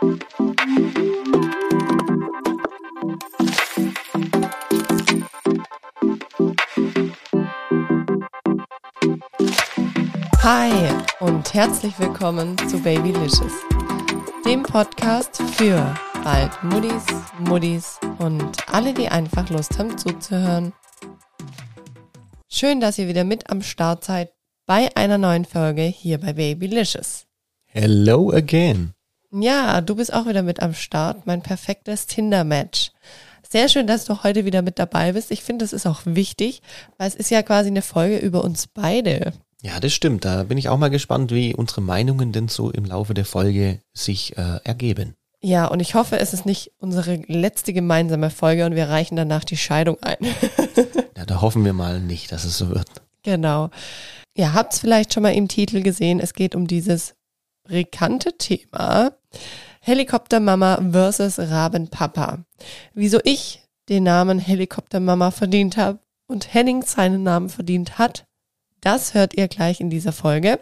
Hi und herzlich willkommen zu Babylicious, dem Podcast für bald Muddis, Muddis und alle, die einfach Lust haben zuzuhören. Schön, dass ihr wieder mit am Start seid bei einer neuen Folge hier bei Babylicious. Hello again. Ja, du bist auch wieder mit am Start, mein perfektes Tinder-Match. Sehr schön, dass du heute wieder mit dabei bist. Ich finde, das ist auch wichtig, weil es ist ja quasi eine Folge über uns beide. Ja, das stimmt. Da bin ich auch mal gespannt, wie unsere Meinungen denn so im Laufe der Folge sich äh, ergeben. Ja, und ich hoffe, es ist nicht unsere letzte gemeinsame Folge und wir reichen danach die Scheidung ein. ja, da hoffen wir mal nicht, dass es so wird. Genau. Ihr habt es vielleicht schon mal im Titel gesehen. Es geht um dieses bekannte Thema Helikoptermama versus Rabenpapa. Wieso ich den Namen Helikoptermama verdient habe und Henning seinen Namen verdient hat, das hört ihr gleich in dieser Folge.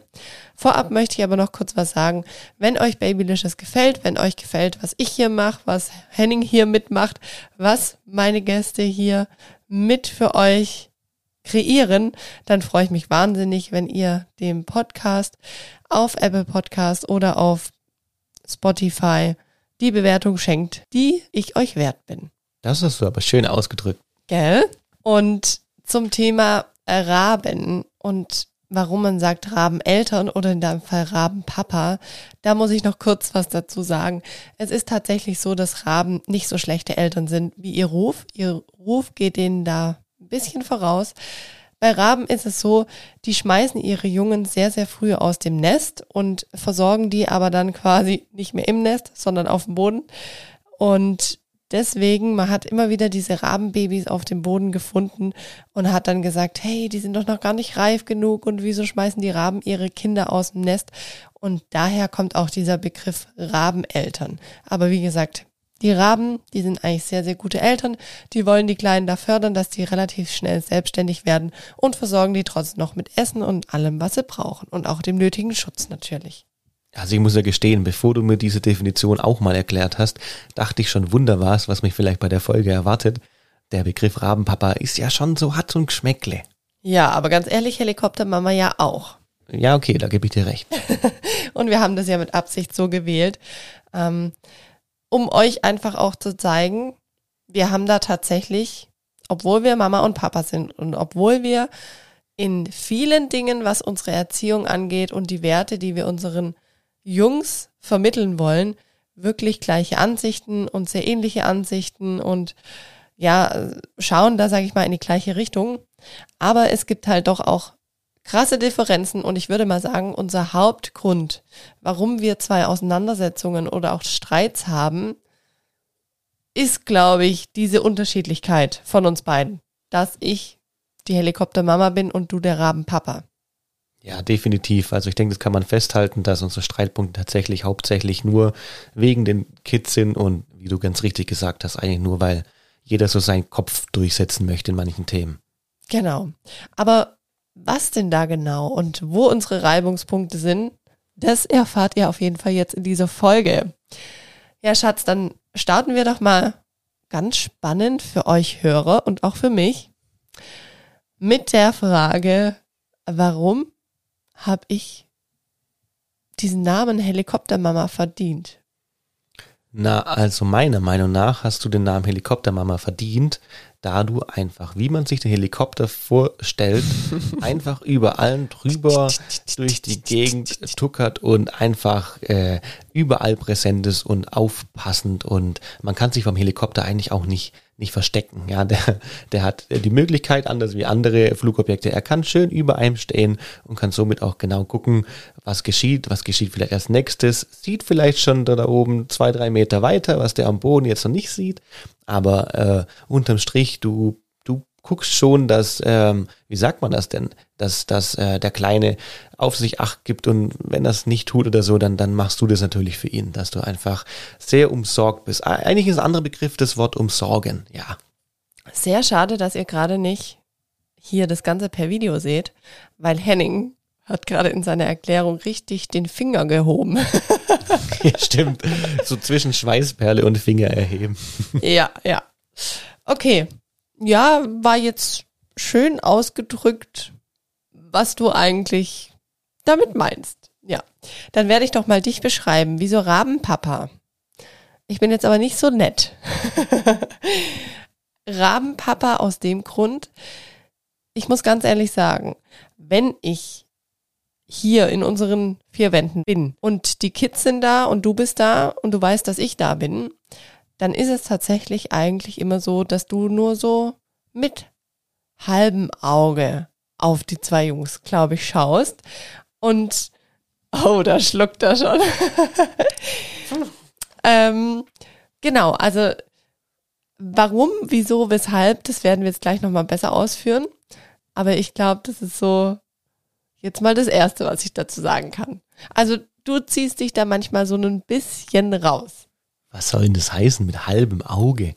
Vorab möchte ich aber noch kurz was sagen. Wenn euch Babylicious gefällt, wenn euch gefällt, was ich hier mache, was Henning hier mitmacht, was meine Gäste hier mit für euch kreieren, dann freue ich mich wahnsinnig, wenn ihr dem Podcast auf Apple Podcast oder auf Spotify die Bewertung schenkt, die ich euch wert bin. Das hast du aber schön ausgedrückt. Gell? Und zum Thema Raben und warum man sagt Rabeneltern oder in deinem Fall Rabenpapa, da muss ich noch kurz was dazu sagen. Es ist tatsächlich so, dass Raben nicht so schlechte Eltern sind wie ihr Ruf. Ihr Ruf geht denen da ein bisschen voraus. Bei Raben ist es so, die schmeißen ihre Jungen sehr, sehr früh aus dem Nest und versorgen die aber dann quasi nicht mehr im Nest, sondern auf dem Boden. Und deswegen, man hat immer wieder diese Rabenbabys auf dem Boden gefunden und hat dann gesagt, hey, die sind doch noch gar nicht reif genug und wieso schmeißen die Raben ihre Kinder aus dem Nest? Und daher kommt auch dieser Begriff Rabeneltern. Aber wie gesagt, die Raben, die sind eigentlich sehr, sehr gute Eltern. Die wollen die Kleinen da fördern, dass die relativ schnell selbstständig werden und versorgen die trotzdem noch mit Essen und allem, was sie brauchen und auch dem nötigen Schutz natürlich. Also ich muss ja gestehen, bevor du mir diese Definition auch mal erklärt hast, dachte ich schon wunder was, was mich vielleicht bei der Folge erwartet. Der Begriff Rabenpapa ist ja schon so, hat so ein Geschmäckle. Ja, aber ganz ehrlich, Helikoptermama ja auch. Ja, okay, da gebe ich dir recht. und wir haben das ja mit Absicht so gewählt, ähm, um euch einfach auch zu zeigen, wir haben da tatsächlich, obwohl wir Mama und Papa sind und obwohl wir in vielen Dingen, was unsere Erziehung angeht und die Werte, die wir unseren Jungs vermitteln wollen, wirklich gleiche Ansichten und sehr ähnliche Ansichten und ja, schauen da, sage ich mal, in die gleiche Richtung. Aber es gibt halt doch auch krasse Differenzen und ich würde mal sagen, unser Hauptgrund, warum wir zwei Auseinandersetzungen oder auch Streits haben, ist, glaube ich, diese Unterschiedlichkeit von uns beiden. Dass ich die Helikoptermama bin und du der Rabenpapa. Ja, definitiv. Also ich denke, das kann man festhalten, dass unsere Streitpunkte tatsächlich hauptsächlich nur wegen den Kids sind und wie du ganz richtig gesagt hast, eigentlich nur, weil jeder so seinen Kopf durchsetzen möchte in manchen Themen. Genau. Aber was denn da genau und wo unsere Reibungspunkte sind, das erfahrt ihr auf jeden Fall jetzt in dieser Folge. Ja, Schatz, dann starten wir doch mal ganz spannend für euch Hörer und auch für mich mit der Frage, warum habe ich diesen Namen Helikoptermama verdient? Na, also meiner Meinung nach hast du den Namen Helikoptermama verdient, da du einfach, wie man sich den Helikopter vorstellt, einfach überall drüber durch die Gegend tuckert und einfach äh, überall präsent ist und aufpassend und man kann sich vom Helikopter eigentlich auch nicht nicht verstecken. Ja, der, der hat die Möglichkeit, anders wie andere Flugobjekte, er kann schön über einem stehen und kann somit auch genau gucken, was geschieht, was geschieht vielleicht als nächstes, sieht vielleicht schon da, da oben zwei, drei Meter weiter, was der am Boden jetzt noch nicht sieht, aber äh, unterm Strich, du, du guckst schon, dass, ähm, wie sagt man das denn, dass, dass äh, der Kleine auf sich acht gibt und wenn das nicht tut oder so, dann, dann machst du das natürlich für ihn, dass du einfach sehr umsorgt bist. Eigentlich ist ein anderer Begriff das Wort umsorgen, ja. Sehr schade, dass ihr gerade nicht hier das Ganze per Video seht, weil Henning hat gerade in seiner Erklärung richtig den Finger gehoben. ja, stimmt. So zwischen Schweißperle und Finger erheben. ja, ja. Okay. Ja, war jetzt schön ausgedrückt, was du eigentlich damit meinst. Ja. Dann werde ich doch mal dich beschreiben. Wieso Rabenpapa? Ich bin jetzt aber nicht so nett. Rabenpapa aus dem Grund, ich muss ganz ehrlich sagen, wenn ich hier in unseren vier Wänden bin und die Kids sind da und du bist da und du weißt, dass ich da bin, dann ist es tatsächlich eigentlich immer so, dass du nur so mit halbem Auge auf die zwei Jungs, glaube ich, schaust. Und, oh, da schluckt er schon. ähm, genau, also warum, wieso, weshalb, das werden wir jetzt gleich nochmal besser ausführen. Aber ich glaube, das ist so jetzt mal das Erste, was ich dazu sagen kann. Also du ziehst dich da manchmal so ein bisschen raus. Was soll denn das heißen mit halbem Auge?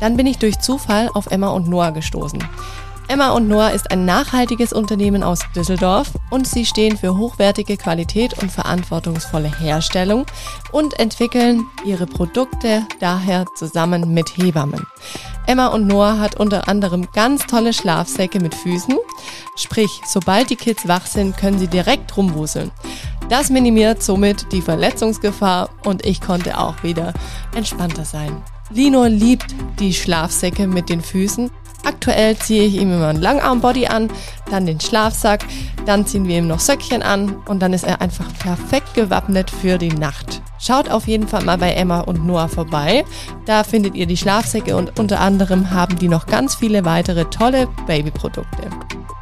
Dann bin ich durch Zufall auf Emma und Noah gestoßen. Emma und Noah ist ein nachhaltiges Unternehmen aus Düsseldorf und sie stehen für hochwertige Qualität und verantwortungsvolle Herstellung und entwickeln ihre Produkte daher zusammen mit Hebammen. Emma und Noah hat unter anderem ganz tolle Schlafsäcke mit Füßen, sprich, sobald die Kids wach sind, können sie direkt rumwuseln. Das minimiert somit die Verletzungsgefahr und ich konnte auch wieder entspannter sein. Lino liebt die Schlafsäcke mit den Füßen Aktuell ziehe ich ihm immer einen Langarmbody an, dann den Schlafsack, dann ziehen wir ihm noch Söckchen an und dann ist er einfach perfekt gewappnet für die Nacht. Schaut auf jeden Fall mal bei Emma und Noah vorbei. Da findet ihr die Schlafsäcke und unter anderem haben die noch ganz viele weitere tolle Babyprodukte.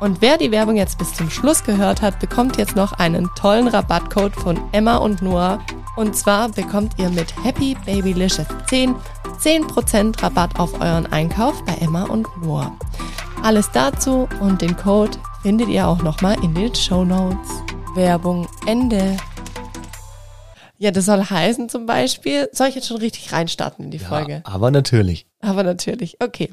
Und wer die Werbung jetzt bis zum Schluss gehört hat, bekommt jetzt noch einen tollen Rabattcode von Emma und Noah. Und zwar bekommt ihr mit Happy Babylicious 10 10% Rabatt auf euren Einkauf bei Emma und Noah. Alles dazu und den Code findet ihr auch nochmal in den Show Notes. Werbung Ende. Ja, das soll heißen zum Beispiel, soll ich jetzt schon richtig reinstarten in die Ja, Folge? aber natürlich. Aber natürlich, okay.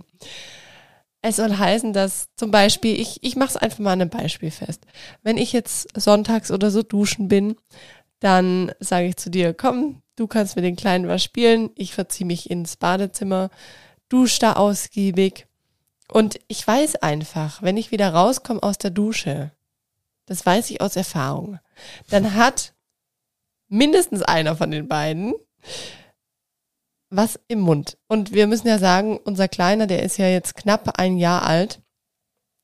Es soll heißen, dass zum Beispiel, ich, ich mache es einfach mal an einem Beispiel fest. Wenn ich jetzt sonntags oder so duschen bin, dann sage ich zu dir, komm, du kannst mit den Kleinen was spielen, ich verziehe mich ins Badezimmer, dusche da ausgiebig. Und ich weiß einfach, wenn ich wieder rauskomme aus der Dusche, das weiß ich aus Erfahrung, dann hat mindestens einer von den beiden was im Mund. Und wir müssen ja sagen, unser Kleiner, der ist ja jetzt knapp ein Jahr alt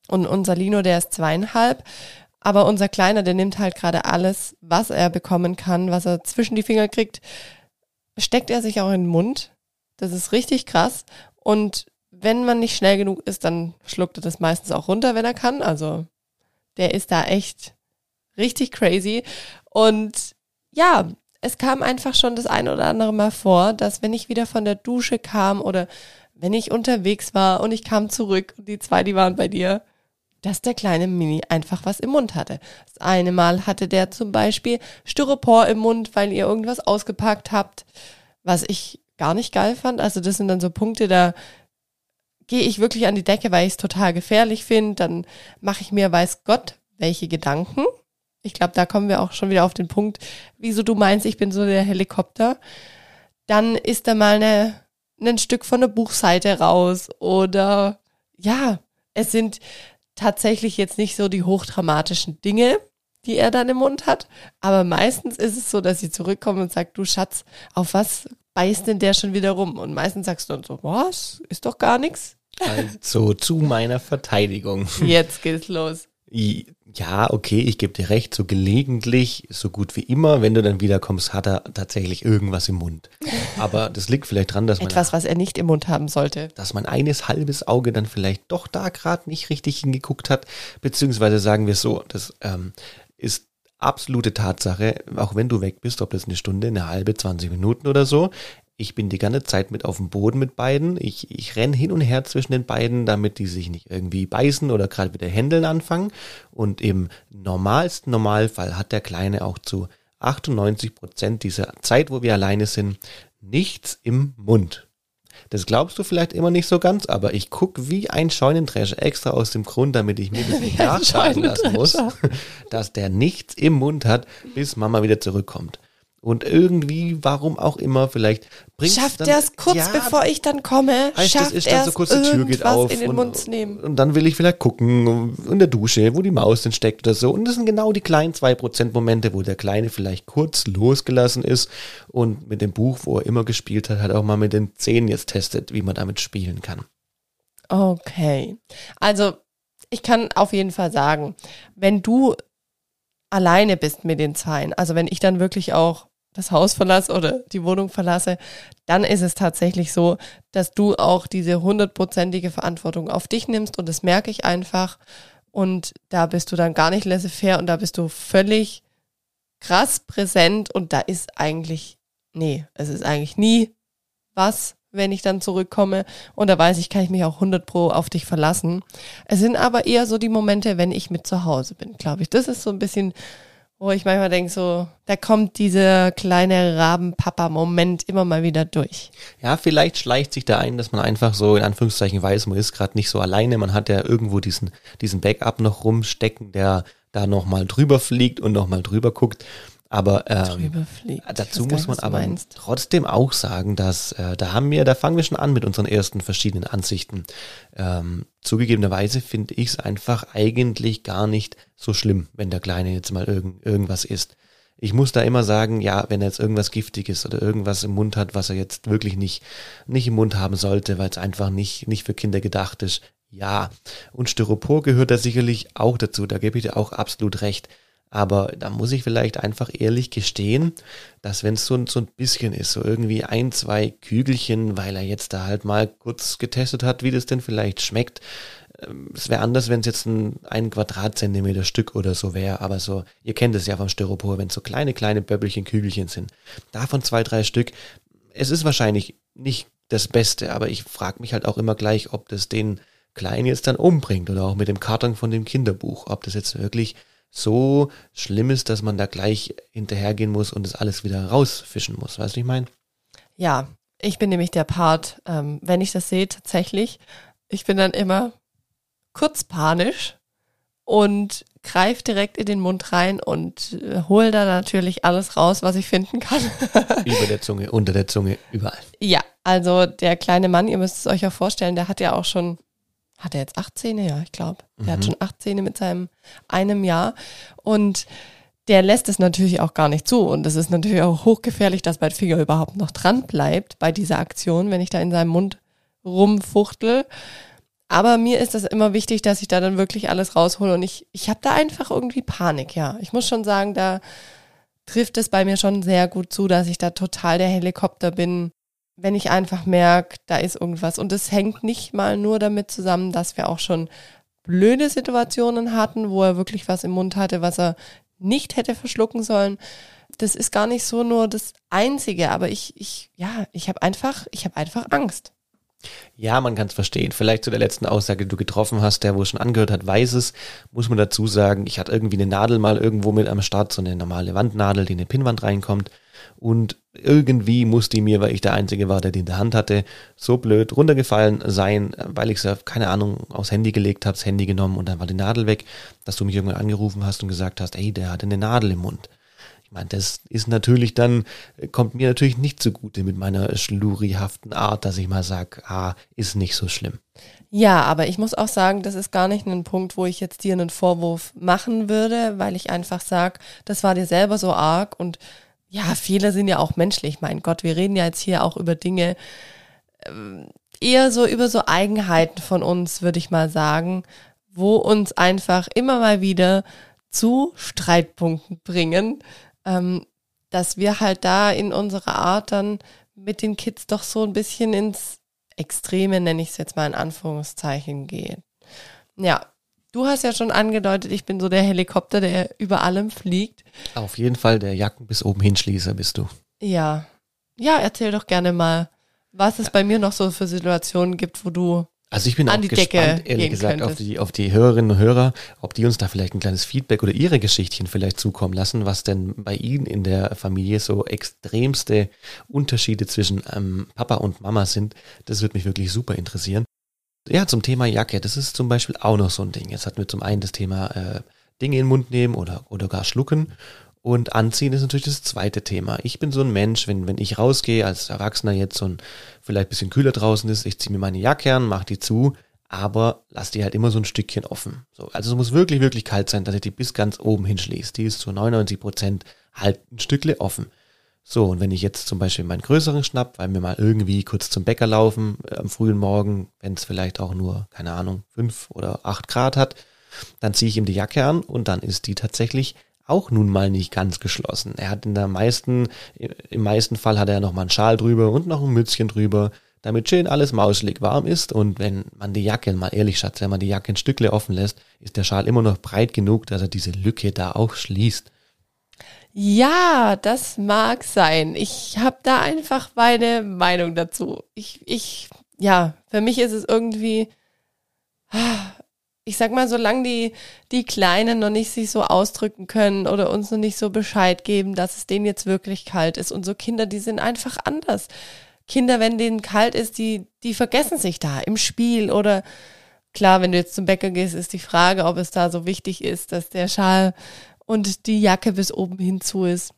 und unser Lino, der ist zweieinhalb. Aber unser Kleiner, der nimmt halt gerade alles, was er bekommen kann, was er zwischen die Finger kriegt, steckt er sich auch in den Mund. Das ist richtig krass. Und wenn man nicht schnell genug ist, dann schluckt er das meistens auch runter, wenn er kann. Also der ist da echt richtig crazy. Und ja, es kam einfach schon das eine oder andere Mal vor, dass wenn ich wieder von der Dusche kam oder wenn ich unterwegs war und ich kam zurück und die zwei, die waren bei dir, dass der kleine Mini einfach was im Mund hatte. Das eine Mal hatte der zum Beispiel Styropor im Mund, weil ihr irgendwas ausgepackt habt, was ich gar nicht geil fand. Also das sind dann so Punkte, da gehe ich wirklich an die Decke, weil ich es total gefährlich finde. Dann mache ich mir, weiß Gott, welche Gedanken. Ich glaube, da kommen wir auch schon wieder auf den Punkt, wieso du meinst, ich bin so der Helikopter. Dann ist da mal eine, ein Stück von der Buchseite raus oder ja, es sind tatsächlich jetzt nicht so die hochdramatischen Dinge, die er dann im Mund hat. Aber meistens ist es so, dass sie zurückkommen und sagt, du Schatz, auf was beißt denn der schon wieder rum? Und meistens sagst du dann so, was? Ist doch gar nichts. Also zu meiner Verteidigung. Jetzt geht's los. Ja, okay, ich gebe dir recht, so gelegentlich, so gut wie immer, wenn du dann wiederkommst, hat er tatsächlich irgendwas im Mund. Aber das liegt vielleicht dran, dass man, Etwas, was er nicht im Mund haben sollte. dass man eines halbes Auge dann vielleicht doch da gerade nicht richtig hingeguckt hat, beziehungsweise sagen wir es so, das ähm, ist absolute Tatsache, auch wenn du weg bist, ob das eine Stunde, eine halbe, 20 Minuten oder so. Ich bin die ganze Zeit mit auf dem Boden mit beiden. Ich, ich renn hin und her zwischen den beiden, damit die sich nicht irgendwie beißen oder gerade wieder händeln anfangen. Und im normalsten Normalfall hat der Kleine auch zu 98 Prozent dieser Zeit, wo wir alleine sind, nichts im Mund. Das glaubst du vielleicht immer nicht so ganz, aber ich guck wie ein Scheunendrescher extra aus dem Grund, damit ich mir das nicht nachschlagen lassen muss, dass der nichts im Mund hat, bis Mama wieder zurückkommt. Und irgendwie, warum auch immer, vielleicht bringt Schafft er es kurz ja, bevor ich dann komme? Heißt, schafft ist dann so kurz die Tür geht auf in den und, Mund nehmen. und dann will ich vielleicht gucken in der Dusche, wo die Maus denn steckt oder so. Und das sind genau die kleinen zwei Prozent Momente, wo der Kleine vielleicht kurz losgelassen ist und mit dem Buch, wo er immer gespielt hat, hat auch mal mit den Zähnen jetzt testet, wie man damit spielen kann. Okay. Also, ich kann auf jeden Fall sagen, wenn du alleine bist mit den Zweien, also wenn ich dann wirklich auch das Haus verlasse oder die Wohnung verlasse, dann ist es tatsächlich so, dass du auch diese hundertprozentige Verantwortung auf dich nimmst und das merke ich einfach. Und da bist du dann gar nicht laissez-faire und da bist du völlig krass präsent und da ist eigentlich, nee, es ist eigentlich nie was, wenn ich dann zurückkomme und da weiß ich, kann ich mich auch 100 pro auf dich verlassen. Es sind aber eher so die Momente, wenn ich mit zu Hause bin, glaube ich. Das ist so ein bisschen wo ich manchmal denke, so, da kommt dieser kleine Rabenpapa-Moment immer mal wieder durch. Ja, vielleicht schleicht sich da ein, dass man einfach so in Anführungszeichen weiß, man ist gerade nicht so alleine. Man hat ja irgendwo diesen, diesen Backup noch rumstecken, der da nochmal drüber fliegt und nochmal drüber guckt. Aber ähm, dazu muss man aber meinst. trotzdem auch sagen, dass äh, da haben wir, da fangen wir schon an mit unseren ersten verschiedenen Ansichten. Ähm, zugegebenerweise finde ich es einfach eigentlich gar nicht so schlimm, wenn der Kleine jetzt mal irgend, irgendwas isst. Ich muss da immer sagen, ja, wenn er jetzt irgendwas Giftiges oder irgendwas im Mund hat, was er jetzt wirklich nicht, nicht im Mund haben sollte, weil es einfach nicht, nicht für Kinder gedacht ist, ja. Und Styropor gehört da sicherlich auch dazu, da gebe ich dir auch absolut recht. Aber da muss ich vielleicht einfach ehrlich gestehen, dass wenn es so, so ein bisschen ist, so irgendwie ein, zwei Kügelchen, weil er jetzt da halt mal kurz getestet hat, wie das denn vielleicht schmeckt. Ähm, es wäre anders, wenn es jetzt ein, ein Quadratzentimeter Stück oder so wäre, aber so, ihr kennt es ja vom Styropor, wenn es so kleine, kleine Böbbelchen, Kügelchen sind. Davon zwei, drei Stück. Es ist wahrscheinlich nicht das Beste, aber ich frage mich halt auch immer gleich, ob das den Kleinen jetzt dann umbringt oder auch mit dem Karton von dem Kinderbuch, ob das jetzt wirklich so schlimm ist, dass man da gleich hinterhergehen muss und das alles wieder rausfischen muss. Weißt du, ich meine? Ja, ich bin nämlich der Part, ähm, wenn ich das sehe, tatsächlich, ich bin dann immer kurz panisch und greife direkt in den Mund rein und äh, hole da natürlich alles raus, was ich finden kann. Über der Zunge, unter der Zunge, überall. Ja, also der kleine Mann, ihr müsst es euch ja vorstellen, der hat ja auch schon hat er jetzt acht Zähne? Ja, ich glaube. Mhm. hat schon acht Zähne mit seinem einem Jahr. Und der lässt es natürlich auch gar nicht zu. Und es ist natürlich auch hochgefährlich, dass mein Finger überhaupt noch dran bleibt bei dieser Aktion, wenn ich da in seinem Mund rumfuchtel. Aber mir ist das immer wichtig, dass ich da dann wirklich alles raushole. Und ich, ich habe da einfach irgendwie Panik, ja. Ich muss schon sagen, da trifft es bei mir schon sehr gut zu, dass ich da total der Helikopter bin wenn ich einfach merke, da ist irgendwas. Und es hängt nicht mal nur damit zusammen, dass wir auch schon blöde Situationen hatten, wo er wirklich was im Mund hatte, was er nicht hätte verschlucken sollen. Das ist gar nicht so nur das Einzige, aber ich, ich, ja, ich habe einfach, ich habe einfach Angst. Ja, man kann es verstehen. Vielleicht zu der letzten Aussage, die du getroffen hast, der, wo es schon angehört hat, weiß es, muss man dazu sagen, ich hatte irgendwie eine Nadel mal irgendwo mit am Start, so eine normale Wandnadel, die in eine Pinnwand reinkommt. Und irgendwie musste die mir, weil ich der Einzige war, der die in der Hand hatte, so blöd runtergefallen sein, weil ich es, keine Ahnung, aufs Handy gelegt habe, das Handy genommen und dann war die Nadel weg, dass du mich irgendwann angerufen hast und gesagt hast, ey, der hatte eine Nadel im Mund. Ich meine, das ist natürlich dann, kommt mir natürlich nicht zugute mit meiner schlurihaften Art, dass ich mal sage, ah, ist nicht so schlimm. Ja, aber ich muss auch sagen, das ist gar nicht ein Punkt, wo ich jetzt dir einen Vorwurf machen würde, weil ich einfach sage, das war dir selber so arg und ja, Fehler sind ja auch menschlich. Mein Gott, wir reden ja jetzt hier auch über Dinge, ähm, eher so über so Eigenheiten von uns, würde ich mal sagen, wo uns einfach immer mal wieder zu Streitpunkten bringen, ähm, dass wir halt da in unserer Art dann mit den Kids doch so ein bisschen ins Extreme, nenne ich es jetzt mal in Anführungszeichen, gehen. Ja, Du hast ja schon angedeutet, ich bin so der Helikopter, der über allem fliegt. Auf jeden Fall der Jacken bis oben hinschließer bist du. Ja. Ja, erzähl doch gerne mal, was es bei mir noch so für Situationen gibt, wo du also ich bin an auch gespannt, Decke ehrlich gesagt, auf könntest. die, auf die Hörerinnen und Hörer, ob die uns da vielleicht ein kleines Feedback oder ihre Geschichtchen vielleicht zukommen lassen, was denn bei ihnen in der Familie so extremste Unterschiede zwischen ähm, Papa und Mama sind. Das würde mich wirklich super interessieren. Ja, zum Thema Jacke, das ist zum Beispiel auch noch so ein Ding. Jetzt hatten wir zum einen das Thema äh, Dinge in den Mund nehmen oder, oder gar schlucken. Und anziehen ist natürlich das zweite Thema. Ich bin so ein Mensch, wenn, wenn ich rausgehe, als Erwachsener jetzt ein vielleicht ein bisschen kühler draußen ist, ich ziehe mir meine Jacke an, mache die zu, aber lass die halt immer so ein Stückchen offen. So, also es muss wirklich, wirklich kalt sein, dass ich die bis ganz oben hinschließe. Die ist zu 99 Prozent halt ein Stückle offen. So, und wenn ich jetzt zum Beispiel meinen größeren schnapp, weil wir mal irgendwie kurz zum Bäcker laufen äh, am frühen Morgen, wenn es vielleicht auch nur, keine Ahnung, fünf oder acht Grad hat, dann ziehe ich ihm die Jacke an und dann ist die tatsächlich auch nun mal nicht ganz geschlossen. Er hat in der meisten, im meisten Fall hat er noch mal einen Schal drüber und noch ein Mützchen drüber, damit schön alles mauschelig warm ist und wenn man die Jacke, mal ehrlich Schatz, wenn man die Jacke ein Stückle offen lässt, ist der Schal immer noch breit genug, dass er diese Lücke da auch schließt. Ja, das mag sein. Ich habe da einfach meine Meinung dazu. Ich, ich, ja, für mich ist es irgendwie, ich sag mal, solange die, die Kleinen noch nicht sich so ausdrücken können oder uns noch nicht so Bescheid geben, dass es denen jetzt wirklich kalt ist. Und so Kinder, die sind einfach anders. Kinder, wenn denen kalt ist, die, die vergessen sich da im Spiel oder klar, wenn du jetzt zum Bäcker gehst, ist die Frage, ob es da so wichtig ist, dass der Schal und die Jacke bis oben hinzu ist.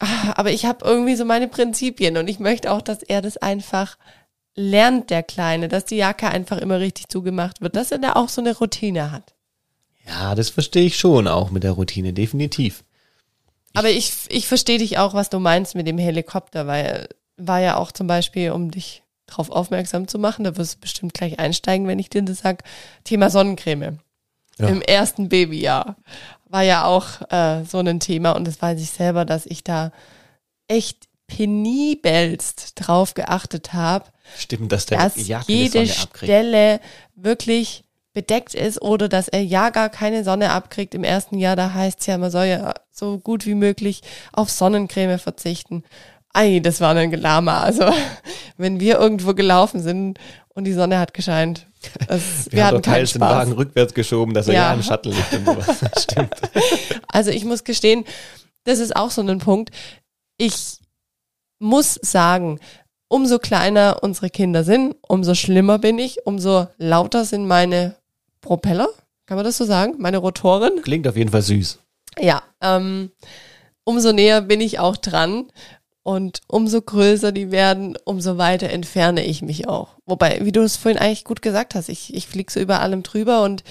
Ah, Aber ich habe irgendwie so meine Prinzipien und ich möchte auch, dass er das einfach lernt, der Kleine, dass die Jacke einfach immer richtig zugemacht wird, dass er da auch so eine Routine hat. Ja, das verstehe ich schon auch mit der Routine, definitiv. Aber ich, ich verstehe dich auch, was du meinst mit dem Helikopter, weil war ja auch zum Beispiel, um dich darauf aufmerksam zu machen, da wirst du bestimmt gleich einsteigen, wenn ich dir das sag, Thema Sonnencreme. Ja. Im ersten Babyjahr war ja auch äh, so ein Thema und das weiß ich selber, dass ich da echt penibelst drauf geachtet habe, Stimmt, dass der dass die jede. Stelle wirklich bedeckt ist oder dass er ja gar keine Sonne abkriegt. Im ersten Jahr, da heißt es ja, man soll ja so gut wie möglich auf Sonnencreme verzichten. Ei, das war ein Gelama. Also, wenn wir irgendwo gelaufen sind und die Sonne hat gescheint, das, wir, Wir, haben hatten teils den. Wagen rückwärts geschoben, dass er Ja. ja, im Schatten liegt und sowas. Stimmt. Also ich muss gestehen, das ist auch so ein Punkt. Ich muss sagen, umso kleiner unsere Kinder sind, umso schlimmer bin ich, umso lauter sind meine Propeller. Kann man das so sagen? Meine Rotoren? Klingt auf jeden Fall süß. Ja, ähm, umso näher bin ich auch dran. Und umso größer die werden, umso weiter entferne ich mich auch. Wobei, wie du es vorhin eigentlich gut gesagt hast, ich, ich fliege so über allem drüber und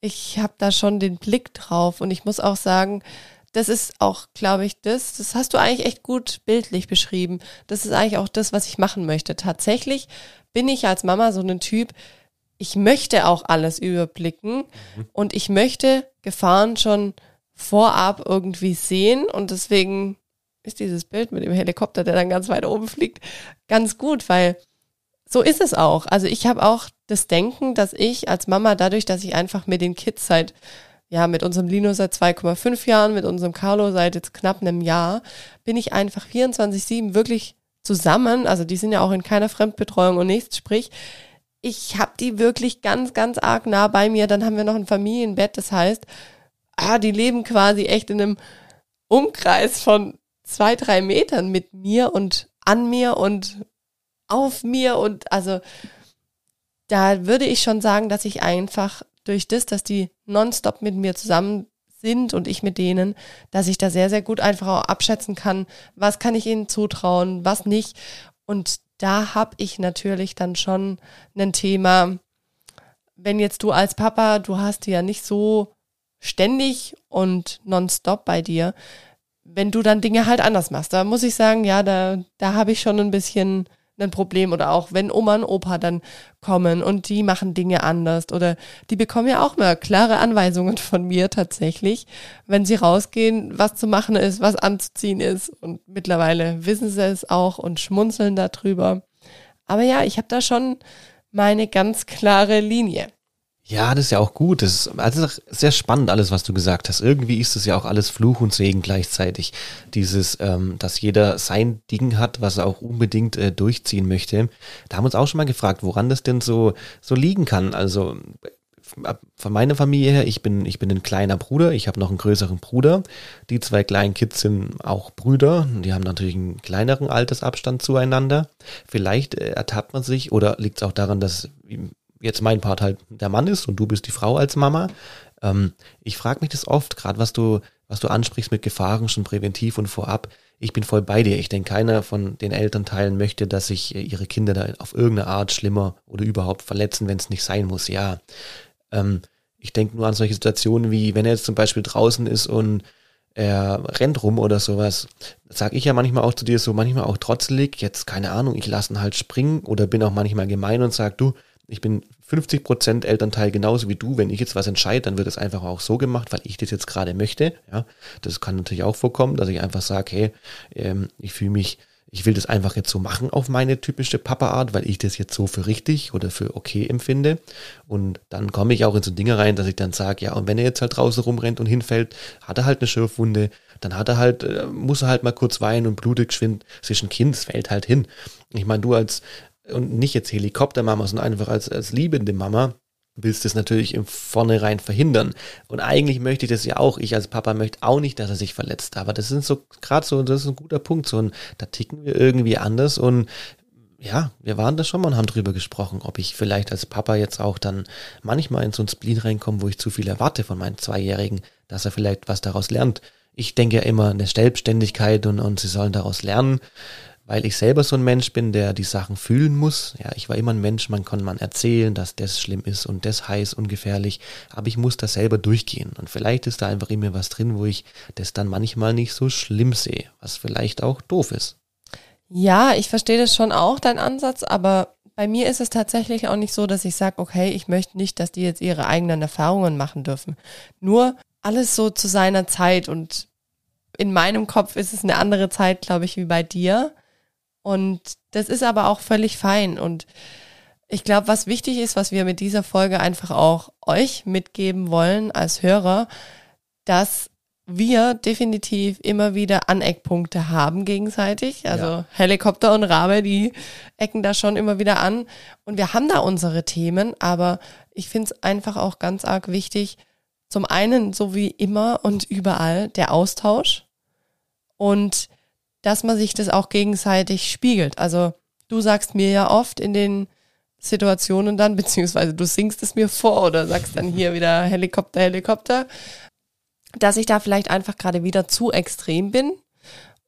ich habe da schon den Blick drauf. Und ich muss auch sagen, das ist auch, glaube ich, das, das hast du eigentlich echt gut bildlich beschrieben. Das ist eigentlich auch das, was ich machen möchte. Tatsächlich bin ich als Mama so ein Typ, ich möchte auch alles überblicken und ich möchte Gefahren schon vorab irgendwie sehen und deswegen ist dieses Bild mit dem Helikopter, der dann ganz weit oben fliegt, ganz gut, weil so ist es auch. Also ich habe auch das Denken, dass ich als Mama dadurch, dass ich einfach mit den Kids seit ja, mit unserem Lino seit 2,5 Jahren, mit unserem Carlo seit jetzt knapp einem Jahr, bin ich einfach 24-7 wirklich zusammen. Also die sind ja auch in keiner Fremdbetreuung und nichts. Sprich, ich habe die wirklich ganz, ganz arg nah bei mir. Dann haben wir noch ein Familienbett. Das heißt, ah, die leben quasi echt in einem Umkreis von zwei, drei Metern mit mir und an mir und auf mir. Und also da würde ich schon sagen, dass ich einfach durch das, dass die nonstop mit mir zusammen sind und ich mit denen, dass ich da sehr, sehr gut einfach auch abschätzen kann, was kann ich ihnen zutrauen, was nicht. Und da habe ich natürlich dann schon ein Thema, wenn jetzt du als Papa, du hast die ja nicht so ständig und nonstop bei dir, wenn du dann Dinge halt anders machst, da muss ich sagen, ja, da, da habe ich schon ein bisschen ein Problem oder auch wenn Oma und Opa dann kommen und die machen Dinge anders oder die bekommen ja auch mal klare Anweisungen von mir tatsächlich, wenn sie rausgehen, was zu machen ist, was anzuziehen ist und mittlerweile wissen sie es auch und schmunzeln darüber. Aber ja, ich habe da schon meine ganz klare Linie. Ja, das ist ja auch gut. Das ist, also sehr spannend alles, was du gesagt hast. Irgendwie ist es ja auch alles Fluch und Segen gleichzeitig. Dieses, ähm, dass jeder sein Ding hat, was er auch unbedingt äh, durchziehen möchte. Da haben wir uns auch schon mal gefragt, woran das denn so, so liegen kann. Also von meiner Familie her, ich bin, ich bin ein kleiner Bruder, ich habe noch einen größeren Bruder. Die zwei kleinen Kids sind auch Brüder, die haben natürlich einen kleineren Altersabstand zueinander. Vielleicht äh, ertappt man sich oder liegt es auch daran, dass jetzt mein Part halt der Mann ist und du bist die Frau als Mama. Ähm, ich frage mich das oft, gerade was du, was du ansprichst mit Gefahren schon präventiv und vorab. Ich bin voll bei dir. Ich denke, keiner von den Elternteilen möchte, dass sich äh, ihre Kinder da auf irgendeine Art schlimmer oder überhaupt verletzen, wenn es nicht sein muss. Ja. Ähm, ich denke nur an solche Situationen wie, wenn er jetzt zum Beispiel draußen ist und er rennt rum oder sowas, sag ich ja manchmal auch zu dir so, manchmal auch trotzelig, jetzt keine Ahnung, ich lasse ihn halt springen oder bin auch manchmal gemein und sag, du, ich bin 50% Elternteil genauso wie du. Wenn ich jetzt was entscheide, dann wird es einfach auch so gemacht, weil ich das jetzt gerade möchte. Ja, das kann natürlich auch vorkommen, dass ich einfach sage, hey, ähm, ich fühle mich, ich will das einfach jetzt so machen auf meine typische Papa-Art, weil ich das jetzt so für richtig oder für okay empfinde. Und dann komme ich auch in so Dinge rein, dass ich dann sage, ja, und wenn er jetzt halt draußen rumrennt und hinfällt, hat er halt eine Schürfwunde, dann hat er halt, äh, muss er halt mal kurz weinen und blutig geschwind zwischen Kind, es fällt halt hin. Ich meine, du als und nicht jetzt Helikoptermama, sondern einfach als, als liebende Mama, willst das natürlich im Vornherein verhindern. Und eigentlich möchte ich das ja auch. Ich als Papa möchte auch nicht, dass er sich verletzt. Aber das sind so, gerade so, das ist ein guter Punkt. So, und da ticken wir irgendwie anders und ja, wir waren da schon mal und haben drüber gesprochen, ob ich vielleicht als Papa jetzt auch dann manchmal in so ein Spleen reinkomme, wo ich zu viel erwarte von meinen Zweijährigen, dass er vielleicht was daraus lernt. Ich denke ja immer eine Selbstständigkeit und, und sie sollen daraus lernen weil ich selber so ein Mensch bin, der die Sachen fühlen muss. Ja, ich war immer ein Mensch, man kann man erzählen, dass das schlimm ist und das heiß und gefährlich, aber ich muss das selber durchgehen. Und vielleicht ist da einfach in mir was drin, wo ich das dann manchmal nicht so schlimm sehe, was vielleicht auch doof ist. Ja, ich verstehe das schon auch, dein Ansatz, aber bei mir ist es tatsächlich auch nicht so, dass ich sage, okay, ich möchte nicht, dass die jetzt ihre eigenen Erfahrungen machen dürfen. Nur alles so zu seiner Zeit und in meinem Kopf ist es eine andere Zeit, glaube ich, wie bei dir. Und das ist aber auch völlig fein. Und ich glaube, was wichtig ist, was wir mit dieser Folge einfach auch euch mitgeben wollen als Hörer, dass wir definitiv immer wieder Aneckpunkte haben gegenseitig. Also ja. Helikopter und Rabe, die ecken da schon immer wieder an. Und wir haben da unsere Themen, aber ich finde es einfach auch ganz arg wichtig, zum einen, so wie immer und überall, der Austausch und dass man sich das auch gegenseitig spiegelt. Also du sagst mir ja oft in den Situationen dann, beziehungsweise du singst es mir vor oder sagst dann hier wieder Helikopter, Helikopter, dass ich da vielleicht einfach gerade wieder zu extrem bin.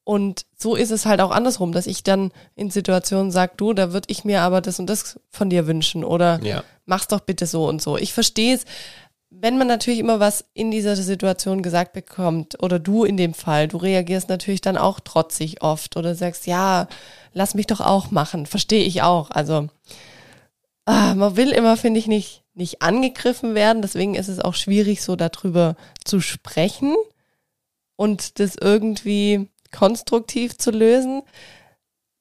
Und so ist es halt auch andersrum, dass ich dann in Situationen sage, du, da würde ich mir aber das und das von dir wünschen oder ja. mach's doch bitte so und so. Ich verstehe es, wenn man natürlich immer was in dieser Situation gesagt bekommt, oder du in dem Fall, du reagierst natürlich dann auch trotzig oft oder sagst, ja, lass mich doch auch machen, verstehe ich auch. Also ah, man will immer, finde ich, nicht, nicht angegriffen werden, deswegen ist es auch schwierig, so darüber zu sprechen und das irgendwie konstruktiv zu lösen.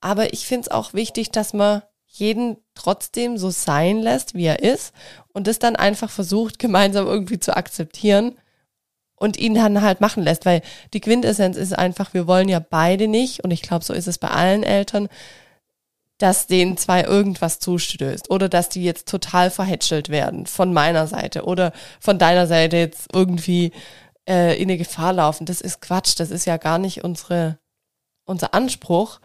Aber ich finde es auch wichtig, dass man jeden trotzdem so sein lässt, wie er ist und das dann einfach versucht, gemeinsam irgendwie zu akzeptieren und ihn dann halt machen lässt, weil die Quintessenz ist einfach, wir wollen ja beide nicht und ich glaube, so ist es bei allen Eltern, dass denen zwei irgendwas zustößt oder dass die jetzt total verhätschelt werden von meiner Seite oder von deiner Seite jetzt irgendwie äh, in eine Gefahr laufen. Das ist Quatsch, das ist ja gar nicht unsere, unser Anspruch.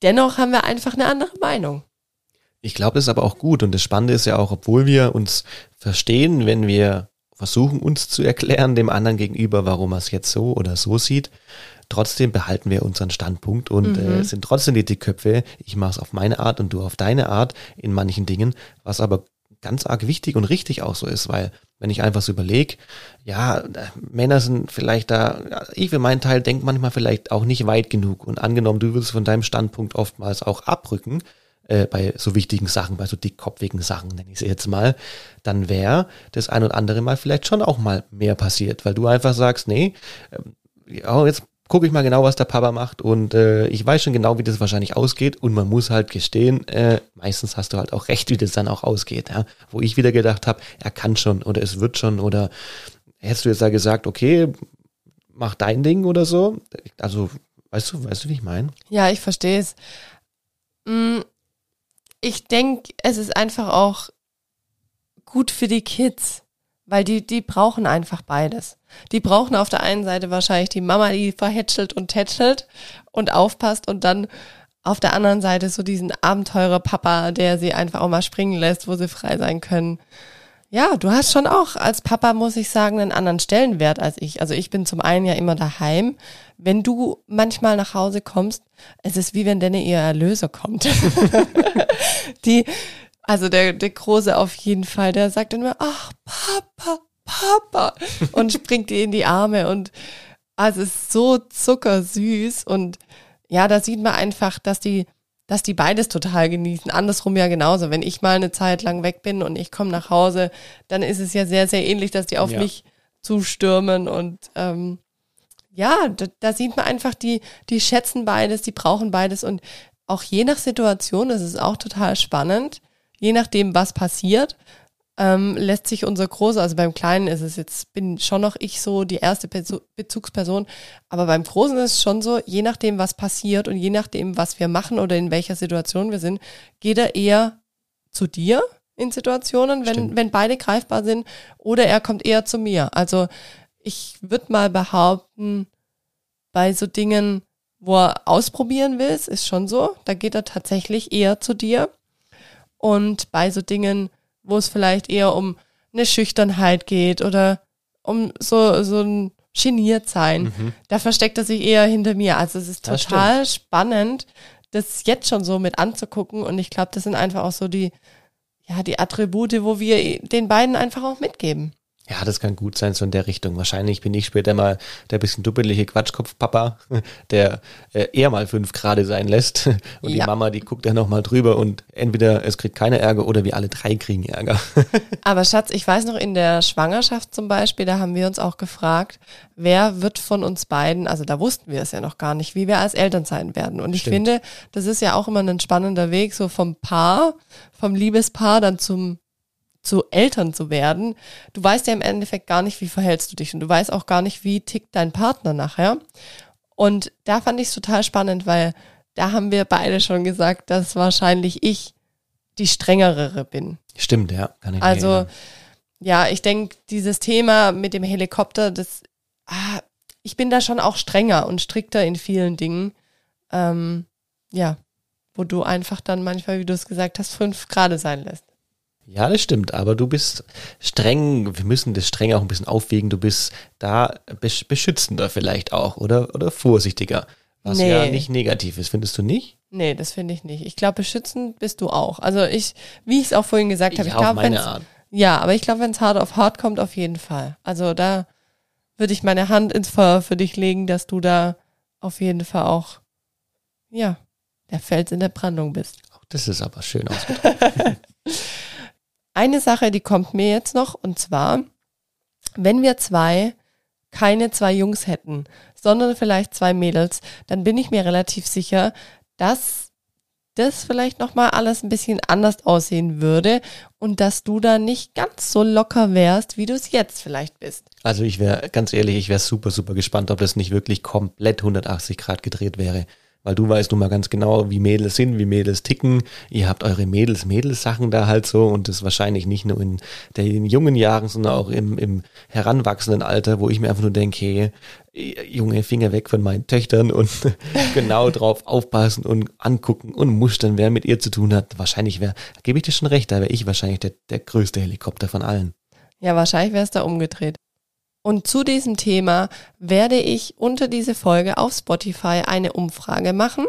Dennoch haben wir einfach eine andere Meinung. Ich glaube, das ist aber auch gut. Und das Spannende ist ja auch, obwohl wir uns verstehen, wenn wir versuchen, uns zu erklären, dem anderen gegenüber, warum er es jetzt so oder so sieht, trotzdem behalten wir unseren Standpunkt und äh, mhm. äh, sind trotzdem die Dickköpfe. Ich mache es auf meine Art und du auf deine Art in manchen Dingen, was aber ganz arg wichtig und richtig auch so ist, weil wenn ich einfach so überlege, ja, Männer sind vielleicht da, ich für meinen Teil denke manchmal vielleicht auch nicht weit genug und angenommen, du würdest von deinem Standpunkt oftmals auch abrücken, äh, bei so wichtigen Sachen, bei so dickkopfigen Sachen, nenne ich sie jetzt mal, dann wäre das ein oder andere Mal vielleicht schon auch mal mehr passiert, weil du einfach sagst, nee, ähm, ja, jetzt gucke ich mal genau, was der Papa macht und äh, ich weiß schon genau, wie das wahrscheinlich ausgeht und man muss halt gestehen, äh, meistens hast du halt auch recht, wie das dann auch ausgeht. Ja? Wo ich wieder gedacht habe, er kann schon oder es wird schon oder hättest du jetzt da gesagt, okay, mach dein Ding oder so. Also, weißt du, weißt du, wie ich meine? Ja, ich verstehe es. Mm, ich denke, es ist einfach auch gut für die Kids, weil die, die brauchen einfach beides. Die brauchen auf der einen Seite wahrscheinlich die Mama, die verhätschelt und tätschelt und aufpasst und dann auf der anderen Seite so diesen Abenteurer-Papa, der sie einfach auch mal springen lässt, wo sie frei sein können. Ja, du hast schon auch als Papa, muss ich sagen, einen anderen Stellenwert als ich. Also ich bin zum einen ja immer daheim. Wenn du manchmal nach Hause kommst, es ist wie wenn deine ihr Erlöser kommt. Die, also der, der Große auf jeden Fall, der sagt immer, ach, Papa, Papa, und springt dir in die Arme und also es ist so zuckersüß und ja, da sieht man einfach, dass die dass die beides total genießen. Andersrum ja genauso. Wenn ich mal eine Zeit lang weg bin und ich komme nach Hause, dann ist es ja sehr, sehr ähnlich, dass die auf ja. mich zustürmen und ähm, ja, da, da sieht man einfach, die, die schätzen beides, die brauchen beides und auch je nach Situation ist es auch total spannend, je nachdem, was passiert ähm, lässt sich unser Großer, also beim Kleinen ist es jetzt, bin schon noch ich so die erste Bezugsperson, aber beim Großen ist es schon so, je nachdem, was passiert und je nachdem, was wir machen oder in welcher Situation wir sind, geht er eher zu dir in Situationen, wenn, wenn beide greifbar sind, oder er kommt eher zu mir. Also ich würde mal behaupten, bei so Dingen, wo er ausprobieren will, ist schon so, da geht er tatsächlich eher zu dir. Und bei so Dingen, wo es vielleicht eher um eine Schüchternheit geht oder um so, so ein geniert sein. Mhm. Da versteckt er sich eher hinter mir. Also es ist total das spannend, das jetzt schon so mit anzugucken. Und ich glaube, das sind einfach auch so die, ja, die Attribute, wo wir den beiden einfach auch mitgeben. Ja, das kann gut sein, so in der Richtung. Wahrscheinlich bin ich später mal der bisschen duppelige Quatschkopf-Papa, der äh, eher mal fünf Grade sein lässt. Und ja. die Mama, die guckt dann nochmal drüber und entweder es kriegt keine Ärger oder wir alle drei kriegen Ärger. Aber Schatz, ich weiß noch, in der Schwangerschaft zum Beispiel, da haben wir uns auch gefragt, wer wird von uns beiden, also da wussten wir es ja noch gar nicht, wie wir als Eltern sein werden. Und ich Stimmt. finde, das ist ja auch immer ein spannender Weg, so vom Paar, vom Liebespaar dann zum zu Eltern zu werden, du weißt ja im Endeffekt gar nicht, wie verhältst du dich und du weißt auch gar nicht, wie tickt dein Partner nachher. Und da fand ich es total spannend, weil da haben wir beide schon gesagt, dass wahrscheinlich ich die strengere bin. Stimmt, ja. Kann ich also, ja, ich denke, dieses Thema mit dem Helikopter, das, ah, ich bin da schon auch strenger und strikter in vielen Dingen. Ähm, ja, wo du einfach dann manchmal, wie du es gesagt hast, fünf Grade sein lässt. Ja, das stimmt, aber du bist streng, wir müssen das streng auch ein bisschen aufwägen, du bist da beschützender vielleicht auch oder, oder vorsichtiger, was nee. ja nicht negativ ist, findest du nicht? Nee, das finde ich nicht. Ich glaube, beschützend bist du auch. Also ich, wie ich es auch vorhin gesagt habe, ich, ich glaube, wenn ja, aber ich glaube, wenn es hart auf hart kommt, auf jeden Fall. Also da würde ich meine Hand ins Feuer für dich legen, dass du da auf jeden Fall auch, ja, der Fels in der Brandung bist. Auch das ist aber schön ausgedrückt. Eine Sache, die kommt mir jetzt noch, und zwar, wenn wir zwei keine zwei Jungs hätten, sondern vielleicht zwei Mädels, dann bin ich mir relativ sicher, dass das vielleicht nochmal alles ein bisschen anders aussehen würde und dass du da nicht ganz so locker wärst, wie du es jetzt vielleicht bist. Also ich wäre, ganz ehrlich, ich wäre super, super gespannt, ob das nicht wirklich komplett 180 Grad gedreht wäre weil du weißt nun mal ganz genau, wie Mädels sind, wie Mädels ticken. Ihr habt eure Mädels-Mädels-Sachen da halt so und das wahrscheinlich nicht nur in den jungen Jahren, sondern auch im, im heranwachsenden Alter, wo ich mir einfach nur denke, hey, junge Finger weg von meinen Töchtern und genau drauf aufpassen und angucken und mustern, wer mit ihr zu tun hat. Wahrscheinlich wäre, gebe ich dir schon recht, da wäre ich wahrscheinlich der, der größte Helikopter von allen. Ja, wahrscheinlich wäre es da umgedreht. Und zu diesem Thema werde ich unter diese Folge auf Spotify eine Umfrage machen.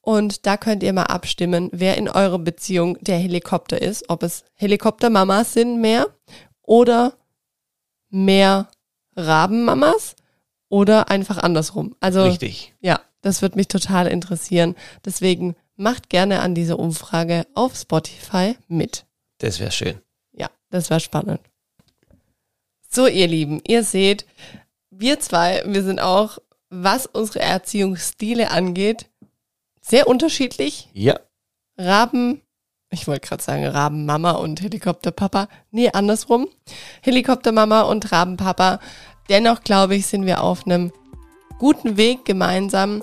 Und da könnt ihr mal abstimmen, wer in eurer Beziehung der Helikopter ist. Ob es Helikoptermamas sind mehr oder mehr Rabenmamas oder einfach andersrum. Also, Richtig. Ja, das wird mich total interessieren. Deswegen macht gerne an dieser Umfrage auf Spotify mit. Das wäre schön. Ja, das wäre spannend. So, ihr Lieben, ihr seht, wir zwei, wir sind auch was unsere Erziehungsstile angeht, sehr unterschiedlich. Ja. Raben, ich wollte gerade sagen Rabenmama und Helikopterpapa. Nee, andersrum. Helikoptermama und Rabenpapa. Dennoch glaube ich, sind wir auf einem guten Weg gemeinsam.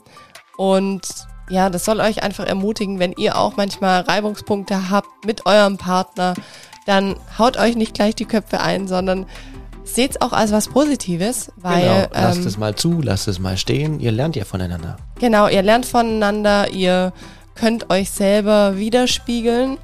Und ja, das soll euch einfach ermutigen, wenn ihr auch manchmal Reibungspunkte habt mit eurem Partner, dann haut euch nicht gleich die Köpfe ein, sondern seht es auch als was Positives, weil. genau. Lasst ähm, es mal zu, lasst es mal stehen. Ihr lernt ja voneinander. Genau, ihr lernt voneinander, ihr könnt euch selber widerspiegeln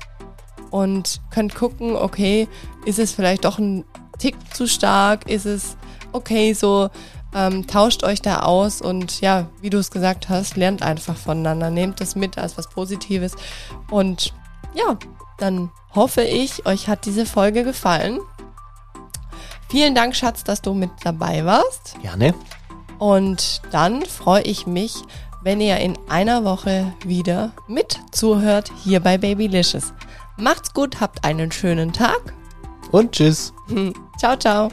und könnt gucken, okay, ist es vielleicht doch ein Tick zu stark, ist es okay so, ähm, tauscht euch da aus und ja, wie du es gesagt hast, lernt einfach voneinander, nehmt das mit als was Positives und ja, dann hoffe ich, euch hat diese Folge gefallen. Vielen Dank, Schatz, dass du mit dabei warst. Gerne. Und dann freue ich mich, wenn ihr in einer Woche wieder mit zuhört hier bei Babylicious. Macht's gut, habt einen schönen Tag. Und tschüss. Ciao, ciao.